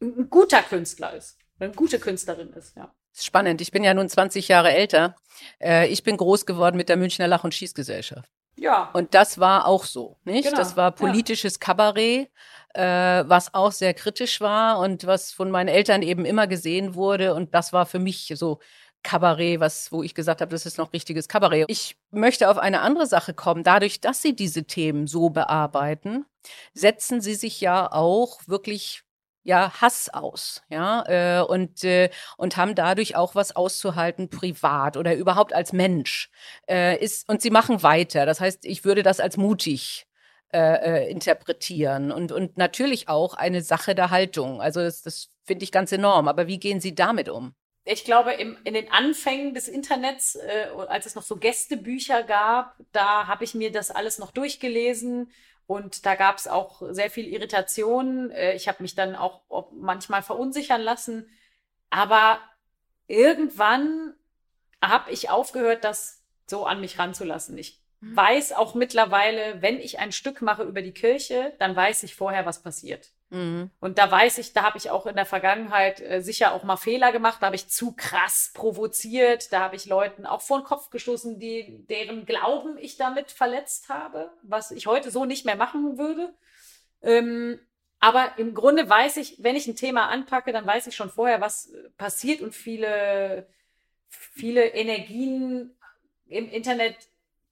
ein guter Künstler ist, eine gute Künstlerin ist, ja. Spannend. Ich bin ja nun 20 Jahre älter. Äh, ich bin groß geworden mit der Münchner Lach- und Schießgesellschaft. Ja. Und das war auch so, nicht? Genau. Das war politisches ja. Kabarett, äh, was auch sehr kritisch war und was von meinen Eltern eben immer gesehen wurde. Und das war für mich so Kabarett, was, wo ich gesagt habe, das ist noch richtiges Kabarett. Ich möchte auf eine andere Sache kommen. Dadurch, dass Sie diese Themen so bearbeiten, setzen Sie sich ja auch wirklich ja Hass aus, ja äh, und äh, und haben dadurch auch was auszuhalten privat oder überhaupt als Mensch äh, ist und sie machen weiter. Das heißt, ich würde das als mutig äh, äh, interpretieren und und natürlich auch eine Sache der Haltung. Also das, das finde ich ganz enorm. Aber wie gehen Sie damit um? ich glaube, im, in den Anfängen des Internets, äh, als es noch so Gästebücher gab, da habe ich mir das alles noch durchgelesen und da gab es auch sehr viel Irritation. Äh, ich habe mich dann auch manchmal verunsichern lassen. Aber irgendwann habe ich aufgehört, das so an mich ranzulassen. Ich. Weiß auch mittlerweile, wenn ich ein Stück mache über die Kirche, dann weiß ich vorher, was passiert. Mhm. Und da weiß ich, da habe ich auch in der Vergangenheit äh, sicher auch mal Fehler gemacht, da habe ich zu krass provoziert, da habe ich Leuten auch vor den Kopf gestoßen, die, deren Glauben ich damit verletzt habe, was ich heute so nicht mehr machen würde. Ähm, aber im Grunde weiß ich, wenn ich ein Thema anpacke, dann weiß ich schon vorher, was passiert und viele, viele Energien im Internet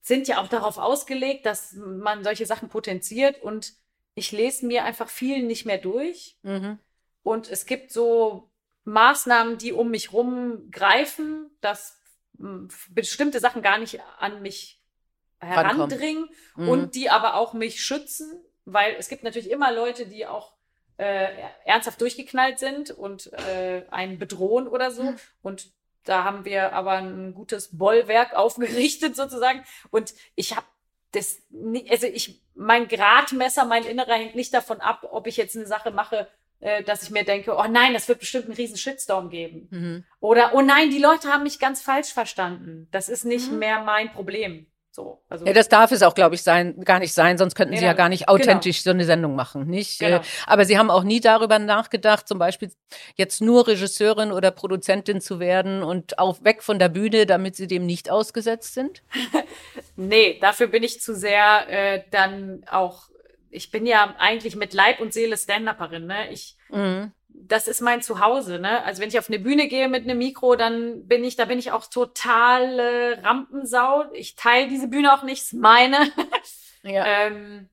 sind ja auch darauf ausgelegt, dass man solche Sachen potenziert und ich lese mir einfach viel nicht mehr durch. Mhm. Und es gibt so Maßnahmen, die um mich rum greifen, dass hm, bestimmte Sachen gar nicht an mich herandringen mhm. und die aber auch mich schützen, weil es gibt natürlich immer Leute, die auch äh, ernsthaft durchgeknallt sind und äh, einen bedrohen oder so. Mhm. Und da haben wir aber ein gutes Bollwerk aufgerichtet sozusagen. Und ich habe das, also ich, mein Gradmesser, mein Innerer hängt nicht davon ab, ob ich jetzt eine Sache mache, äh, dass ich mir denke, oh nein, das wird bestimmt einen riesen Shitstorm geben. Mhm. Oder, oh nein, die Leute haben mich ganz falsch verstanden. Das ist nicht mhm. mehr mein Problem. So, also ja, das darf es auch, glaube ich, sein, gar nicht sein, sonst könnten nee, Sie ja gar nicht authentisch genau. so eine Sendung machen, nicht? Genau. Äh, aber Sie haben auch nie darüber nachgedacht, zum Beispiel jetzt nur Regisseurin oder Produzentin zu werden und auch weg von der Bühne, damit Sie dem nicht ausgesetzt sind? nee, dafür bin ich zu sehr äh, dann auch. Ich bin ja eigentlich mit Leib und Seele Stand-Upperin, ne? Ich mhm das ist mein Zuhause, ne? Also wenn ich auf eine Bühne gehe mit einem Mikro, dann bin ich, da bin ich auch total äh, Rampensau. Ich teile diese Bühne auch nicht, meine. ja. ähm,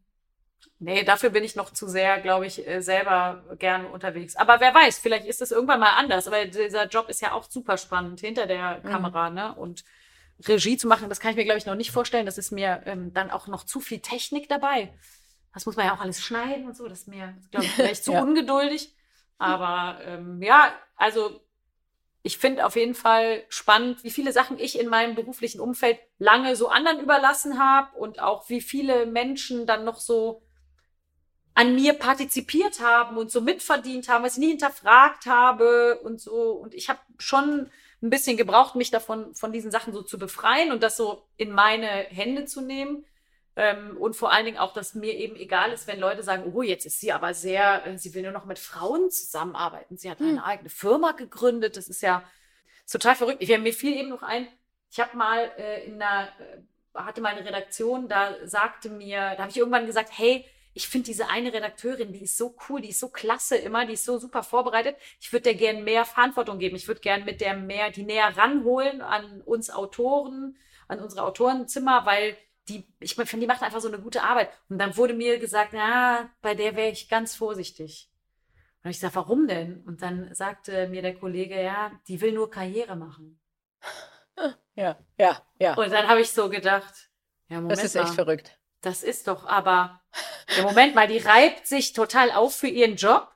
nee, dafür bin ich noch zu sehr, glaube ich, äh, selber gern unterwegs. Aber wer weiß, vielleicht ist es irgendwann mal anders. Aber dieser Job ist ja auch super spannend hinter der mhm. Kamera, ne? Und Regie zu machen, das kann ich mir, glaube ich, noch nicht vorstellen. Das ist mir ähm, dann auch noch zu viel Technik dabei. Das muss man ja auch alles schneiden und so. Das ist mir, glaube ich, vielleicht zu ja. ungeduldig. Aber ähm, ja, also ich finde auf jeden Fall spannend, wie viele Sachen ich in meinem beruflichen Umfeld lange so anderen überlassen habe und auch wie viele Menschen dann noch so an mir partizipiert haben und so mitverdient haben, was ich nie hinterfragt habe und so. Und ich habe schon ein bisschen gebraucht, mich davon von diesen Sachen so zu befreien und das so in meine Hände zu nehmen. Ähm, und vor allen Dingen auch, dass mir eben egal ist, wenn Leute sagen, oh, jetzt ist sie aber sehr, äh, sie will nur noch mit Frauen zusammenarbeiten. Sie hat hm. eine eigene Firma gegründet. Das ist ja total verrückt. Ich, mir fiel eben noch ein, ich habe mal äh, in einer, äh, hatte meine Redaktion, da sagte mir, da habe ich irgendwann gesagt, hey, ich finde diese eine Redakteurin, die ist so cool, die ist so klasse immer, die ist so super vorbereitet. Ich würde der gern mehr Verantwortung geben. Ich würde gern mit der mehr, die näher ranholen an uns Autoren, an unsere Autorenzimmer, weil die, ich finde, die macht einfach so eine gute Arbeit. Und dann wurde mir gesagt, na, bei der wäre ich ganz vorsichtig. Und ich sage, warum denn? Und dann sagte mir der Kollege, ja, die will nur Karriere machen. Ja, ja, ja. Und dann habe ich so gedacht, ja, Moment Das ist echt mal, verrückt. das ist doch aber, ja, Moment mal, die reibt sich total auf für ihren Job.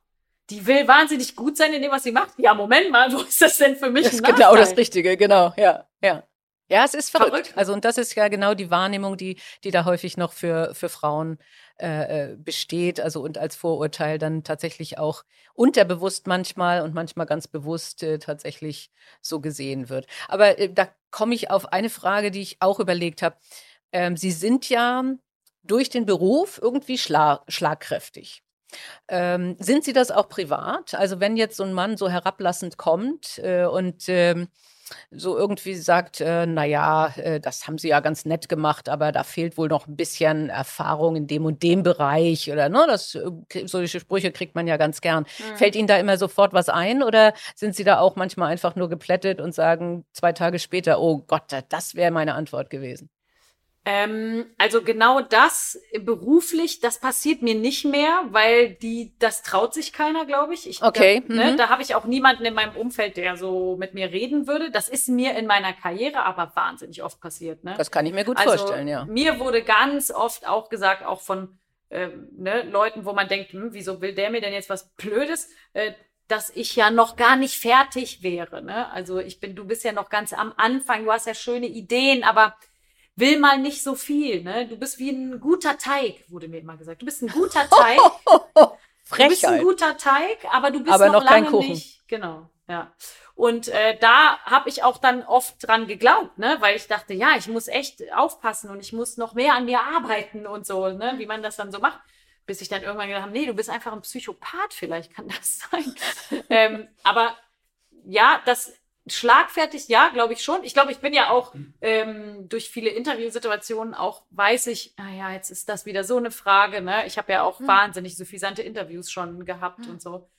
Die will wahnsinnig gut sein in dem, was sie macht. Ja, Moment mal, wo ist das denn für mich Das ist genau das? Richtige, genau, ja, ja. Ja, es ist verrückt. Verrückt. Also und das ist ja genau die Wahrnehmung, die, die da häufig noch für, für Frauen äh, äh, besteht. Also und als Vorurteil dann tatsächlich auch unterbewusst manchmal und manchmal ganz bewusst äh, tatsächlich so gesehen wird. Aber äh, da komme ich auf eine Frage, die ich auch überlegt habe. Ähm, Sie sind ja durch den Beruf irgendwie schla schlagkräftig. Ähm, sind Sie das auch privat? Also wenn jetzt so ein Mann so herablassend kommt äh, und ähm, so irgendwie sagt, äh, na ja, äh, das haben Sie ja ganz nett gemacht, aber da fehlt wohl noch ein bisschen Erfahrung in dem und dem Bereich oder ne, das äh, solche Sprüche kriegt man ja ganz gern. Fällt Ihnen da immer sofort was ein oder sind Sie da auch manchmal einfach nur geplättet und sagen zwei Tage später, oh Gott, das wäre meine Antwort gewesen? Ähm, also genau das äh, beruflich, das passiert mir nicht mehr, weil die, das traut sich keiner, glaube ich. ich. Okay, Da, ne, mhm. da habe ich auch niemanden in meinem Umfeld, der so mit mir reden würde. Das ist mir in meiner Karriere aber wahnsinnig oft passiert. Ne? Das kann ich mir gut also, vorstellen, ja. Mir wurde ganz oft auch gesagt, auch von ähm, ne, Leuten, wo man denkt, hm, wieso will der mir denn jetzt was Blödes? Äh, dass ich ja noch gar nicht fertig wäre. Ne? Also ich bin, du bist ja noch ganz am Anfang, du hast ja schöne Ideen, aber will mal nicht so viel. Ne? Du bist wie ein guter Teig, wurde mir immer gesagt. Du bist ein guter Teig. Du bist ein Frechheit. guter Teig, aber du bist Aber noch, noch lange Kuchen. nicht. Genau, ja. Und äh, da habe ich auch dann oft dran geglaubt, ne, weil ich dachte, ja, ich muss echt aufpassen und ich muss noch mehr an mir arbeiten und so, ne, wie man das dann so macht. Bis ich dann irgendwann gedacht habe, nee, du bist einfach ein Psychopath, vielleicht kann das sein. ähm, aber ja, das schlagfertig, ja, glaube ich schon. Ich glaube, ich bin ja auch ähm, durch viele Interviewsituationen auch, weiß ich, naja, jetzt ist das wieder so eine Frage, ne? Ich habe ja auch wahnsinnig suffisante Interviews schon gehabt und so.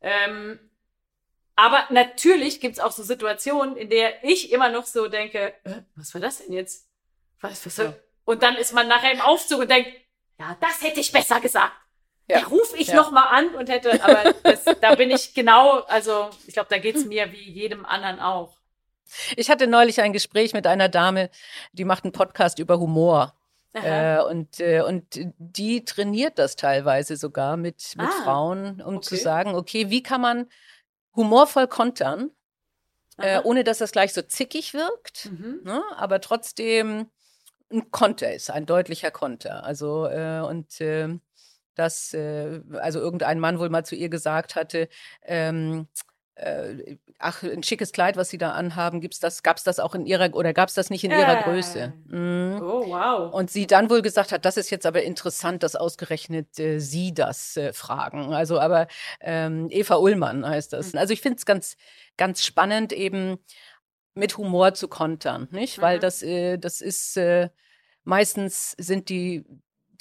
Ähm, aber natürlich gibt's auch so Situationen, in der ich immer noch so denke, äh, was war das denn jetzt? Was, was soll? Und dann ist man nachher im Aufzug und denkt, ja, das hätte ich besser gesagt. Ja. Da rufe ich Ja. noch mal an und hätte, aber das, da bin ich genau, also ich glaube, da geht's mir wie jedem anderen auch. Ich hatte neulich ein Gespräch mit einer Dame, die macht einen Podcast über Humor. Äh, und, äh, und die trainiert das teilweise sogar mit, mit Ah, Frauen, um zu okay. sagen, okay, wie kann man humorvoll kontern, äh, ohne dass das gleich so zickig wirkt, Mhm. ne? aber trotzdem ein Konter ist, ein deutlicher Konter. Also äh, und äh, dass äh, also irgendein Mann wohl mal zu ihr gesagt hatte, ähm, äh, ach, ein schickes Kleid, was Sie da anhaben, gibt's das, gab's das auch in Ihrer oder gab's das nicht in Ihrer Äh. Größe? Mhm. Oh, wow. Und sie dann wohl gesagt hat, das ist jetzt aber interessant, dass ausgerechnet äh, Sie das äh, fragen. Also aber ähm, Eva Ullmann heißt das. Mhm. Also ich finde es ganz, ganz spannend, eben mit Humor zu kontern, nicht? Weil Mhm. das, äh, das ist äh, meistens sind die,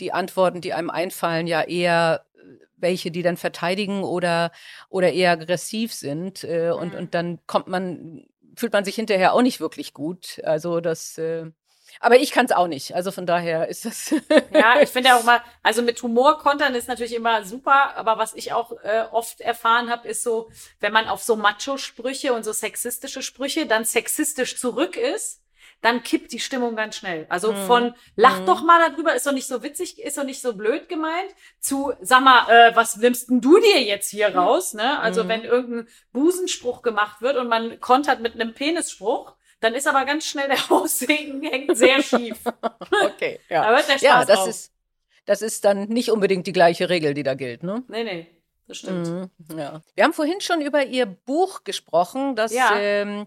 die Antworten, die einem einfallen, ja eher äh, welche, die dann verteidigen oder, oder eher aggressiv sind. Äh, und, Mhm. und dann kommt man, fühlt man sich hinterher auch nicht wirklich gut. Also das, äh, aber ich kann es auch nicht. Also von daher ist das. Ja, ich finde ja auch mal, also mit Humor kontern ist natürlich immer super, aber was ich auch äh, oft erfahren habe, ist so, wenn man auf so Macho-Sprüche und so sexistische Sprüche dann sexistisch zurück ist, dann kippt die Stimmung ganz schnell. Also Mhm. von lach Mhm. doch mal darüber, ist doch nicht so witzig, ist doch nicht so blöd gemeint, zu sag mal, äh, was nimmst denn du dir jetzt hier raus? Ne? Also Mhm. wenn irgendein Busenspruch gemacht wird und man kontert mit einem Penisspruch, dann ist aber ganz schnell der Haussegen hängt sehr schief. okay, ja. Da hört der Spaß Ja, das auf. ist. das ist dann nicht unbedingt die gleiche Regel, die da gilt, ne? Nee, nee, das stimmt. Mhm, ja. Wir haben vorhin schon über Ihr Buch gesprochen. Das Ja. ähm,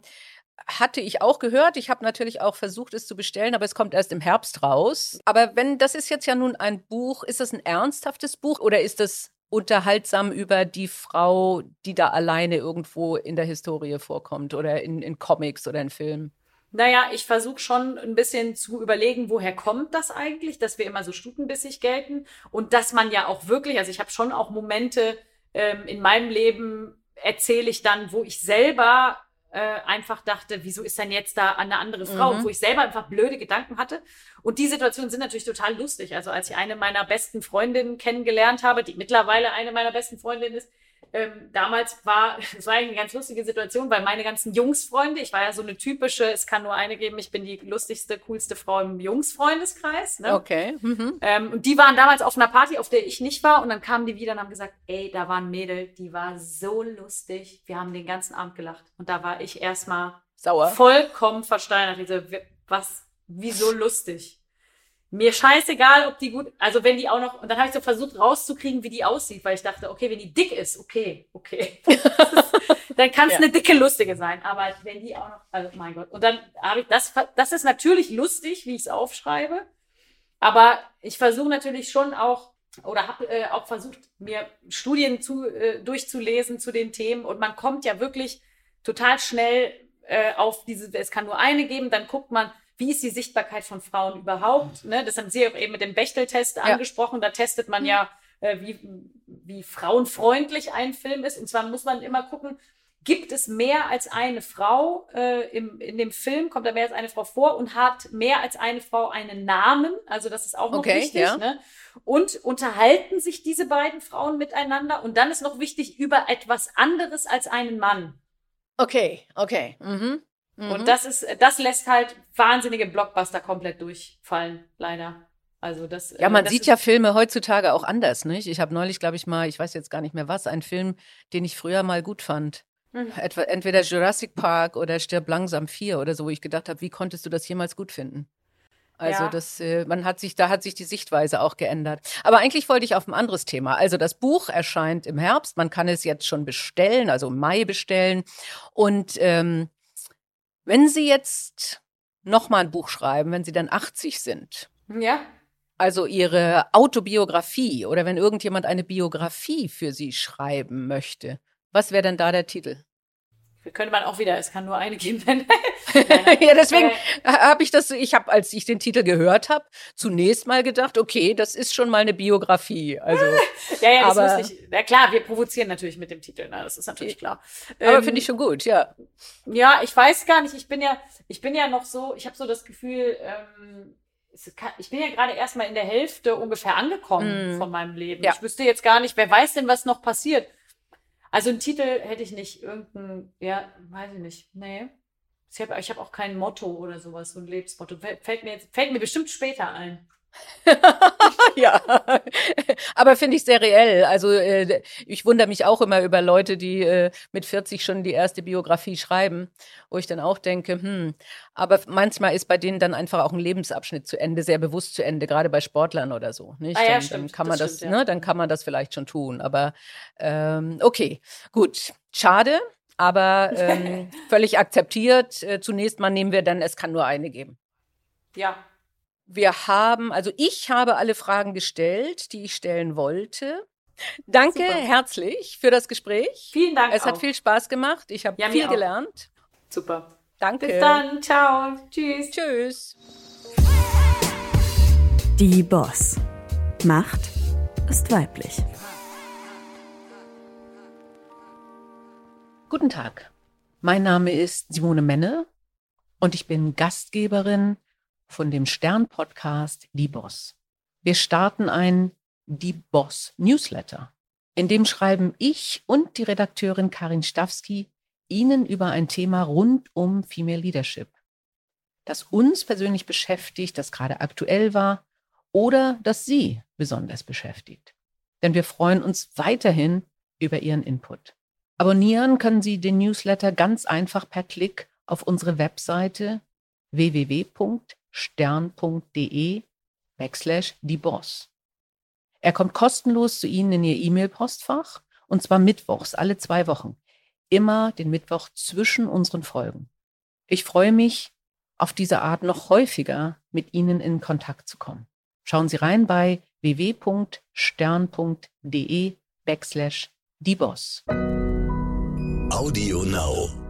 hatte ich auch gehört. Ich habe natürlich auch versucht, es zu bestellen, aber es kommt erst im Herbst raus. Aber wenn das ist jetzt ja nun ein Buch, ist das ein ernsthaftes Buch oder ist das unterhaltsam über die Frau, die da alleine irgendwo in der Historie vorkommt oder in, in Comics oder in Filmen? Naja, ich versuche schon ein bisschen zu überlegen, woher kommt das eigentlich, dass wir immer so stutenbissig gelten und dass man ja auch wirklich, also ich habe schon auch Momente ähm, in meinem Leben, erzähle ich dann, wo ich selber äh, einfach dachte, wieso ist denn jetzt da eine andere Frau, Mhm. wo ich selber einfach blöde Gedanken hatte. Und die Situationen sind natürlich total lustig. Also als ich eine meiner besten Freundinnen kennengelernt habe, die mittlerweile eine meiner besten Freundinnen ist, ähm, damals war, es war eigentlich eine ganz lustige Situation, weil meine ganzen Jungsfreunde, ich war ja so eine typische, es kann nur eine geben, ich bin die lustigste, coolste Frau im Jungsfreundeskreis. Ne? Okay. Mhm. Ähm, und die waren damals auf einer Party, auf der ich nicht war. Und dann kamen die wieder und haben gesagt, ey, da war ein Mädel, die war so lustig. Wir haben den ganzen Abend gelacht. Und da war ich erstmal Sauer. vollkommen versteinert. Ich so, was, wieso lustig? Mir scheißegal, ob die gut, also wenn die auch noch, und dann habe ich so versucht rauszukriegen, wie die aussieht, weil ich dachte, okay, wenn die dick ist, okay, okay. Dann kann es Ja. eine dicke Lustige sein. Aber wenn die auch noch, also mein Gott. Und dann habe ich, das, das ist natürlich lustig, wie ich es aufschreibe. Aber ich versuche natürlich schon auch, oder habe äh, auch versucht, mir Studien zu, äh, durchzulesen zu den Themen. Und man kommt ja wirklich total schnell äh, auf diese, es kann nur eine geben, dann guckt man, wie ist die Sichtbarkeit von Frauen überhaupt. Ne? Das haben Sie auch eben mit dem Bechtel-Test angesprochen. Da testet man ja, äh, wie, wie frauenfreundlich ein Film ist. Und zwar muss man immer gucken, gibt es mehr als eine Frau äh, im, in dem Film, kommt da mehr als eine Frau vor und hat mehr als eine Frau einen Namen. Also das ist auch noch Okay, wichtig. ja. Ne? Und unterhalten sich diese beiden Frauen miteinander. Und dann ist noch wichtig über etwas anderes als einen Mann. Okay, okay. Mhm. Mhm. Und das ist, das lässt halt wahnsinnige Blockbuster komplett durchfallen, leider. Also das. Ja, man das sieht ja Filme heutzutage auch anders, nicht? Ich habe neulich, glaube ich mal, ich weiß jetzt gar nicht mehr was, einen Film, den ich früher mal gut fand. Mhm. Etwa, entweder Jurassic Park oder Stirb langsam 4 oder so, wo ich gedacht habe, wie konntest du das jemals gut finden? Also Ja. das, äh, man hat sich, da hat sich die Sichtweise auch geändert. Aber eigentlich wollte ich auf ein anderes Thema. Also das Buch erscheint im Herbst, man kann es jetzt schon bestellen, also im Mai bestellen. Und ähm, wenn Sie jetzt noch mal ein Buch schreiben, wenn Sie dann 80 sind, Ja. also Ihre Autobiografie oder wenn irgendjemand eine Biografie für Sie schreiben möchte, was wäre denn da der Titel? Könnte man auch wieder, es kann nur eine geben. ja, deswegen Äh, habe ich das, ich habe, als ich den Titel gehört habe, zunächst mal gedacht, okay, das ist schon mal eine Biografie. Also, ja, ja, das aber- ist lustig. Ja klar, wir provozieren natürlich mit dem Titel, ne? das ist natürlich klar. aber Ähm, finde ich schon gut, ja. Ja, ich weiß gar nicht. Ich bin ja, ich bin ja noch so, ich habe so das Gefühl, ähm, ich bin ja gerade erst mal in der Hälfte ungefähr angekommen Mm. von meinem Leben. Ja. Ich wüsste jetzt gar nicht, wer weiß denn, was noch passiert. Also einen Titel hätte ich nicht, irgendein, ja, weiß ich nicht. Nee. Ich habe ich hab auch kein Motto oder sowas, so ein Lebensmotto. Fällt- mir, jetzt, fällt mir bestimmt später ein. ja, aber finde ich sehr reell. Also äh, ich wundere mich auch immer über Leute, die äh, mit 40 schon die erste Biografie schreiben, wo ich dann auch denke, hm, aber manchmal ist bei denen dann einfach auch ein Lebensabschnitt zu Ende, sehr bewusst zu Ende, gerade bei Sportlern oder so. Nicht? Ah ja, dann, dann stimmt, kann das man das, stimmt, ja. ne, dann kann man das vielleicht schon tun. Aber ähm, okay, gut, schade. Aber ähm, völlig akzeptiert. Äh, zunächst mal nehmen wir dann, es kann nur eine geben. Ja. Wir haben, also ich habe alle Fragen gestellt, die ich stellen wollte. Danke Super. herzlich für das Gespräch. Vielen Dank. Es hat auch. viel Spaß gemacht. Ich habe Ja, viel gelernt. Super. Danke. Bis dann. Ciao. Tschüss. Tschüss. Die Boss. Macht ist weiblich. Guten Tag. Mein Name ist Simone Menne und ich bin Gastgeberin von dem Stern-Podcast Die Boss. Wir starten ein Die Boss Newsletter. In dem schreiben ich und die Redakteurin Karin Stawski Ihnen über ein Thema rund um Female Leadership, das uns persönlich beschäftigt, das gerade aktuell war oder das Sie besonders beschäftigt. Denn wir freuen uns weiterhin über Ihren Input. Abonnieren können Sie den Newsletter ganz einfach per Klick auf unsere Webseite www.stern.de backslash die Boss. Er kommt kostenlos zu Ihnen in Ihr E-Mail-Postfach und zwar mittwochs, alle zwei Wochen. Immer den Mittwoch zwischen unseren Folgen. Ich freue mich, auf diese Art noch häufiger mit Ihnen in Kontakt zu kommen. Schauen Sie rein bei www.stern.de backslash die Boss. Audio Now.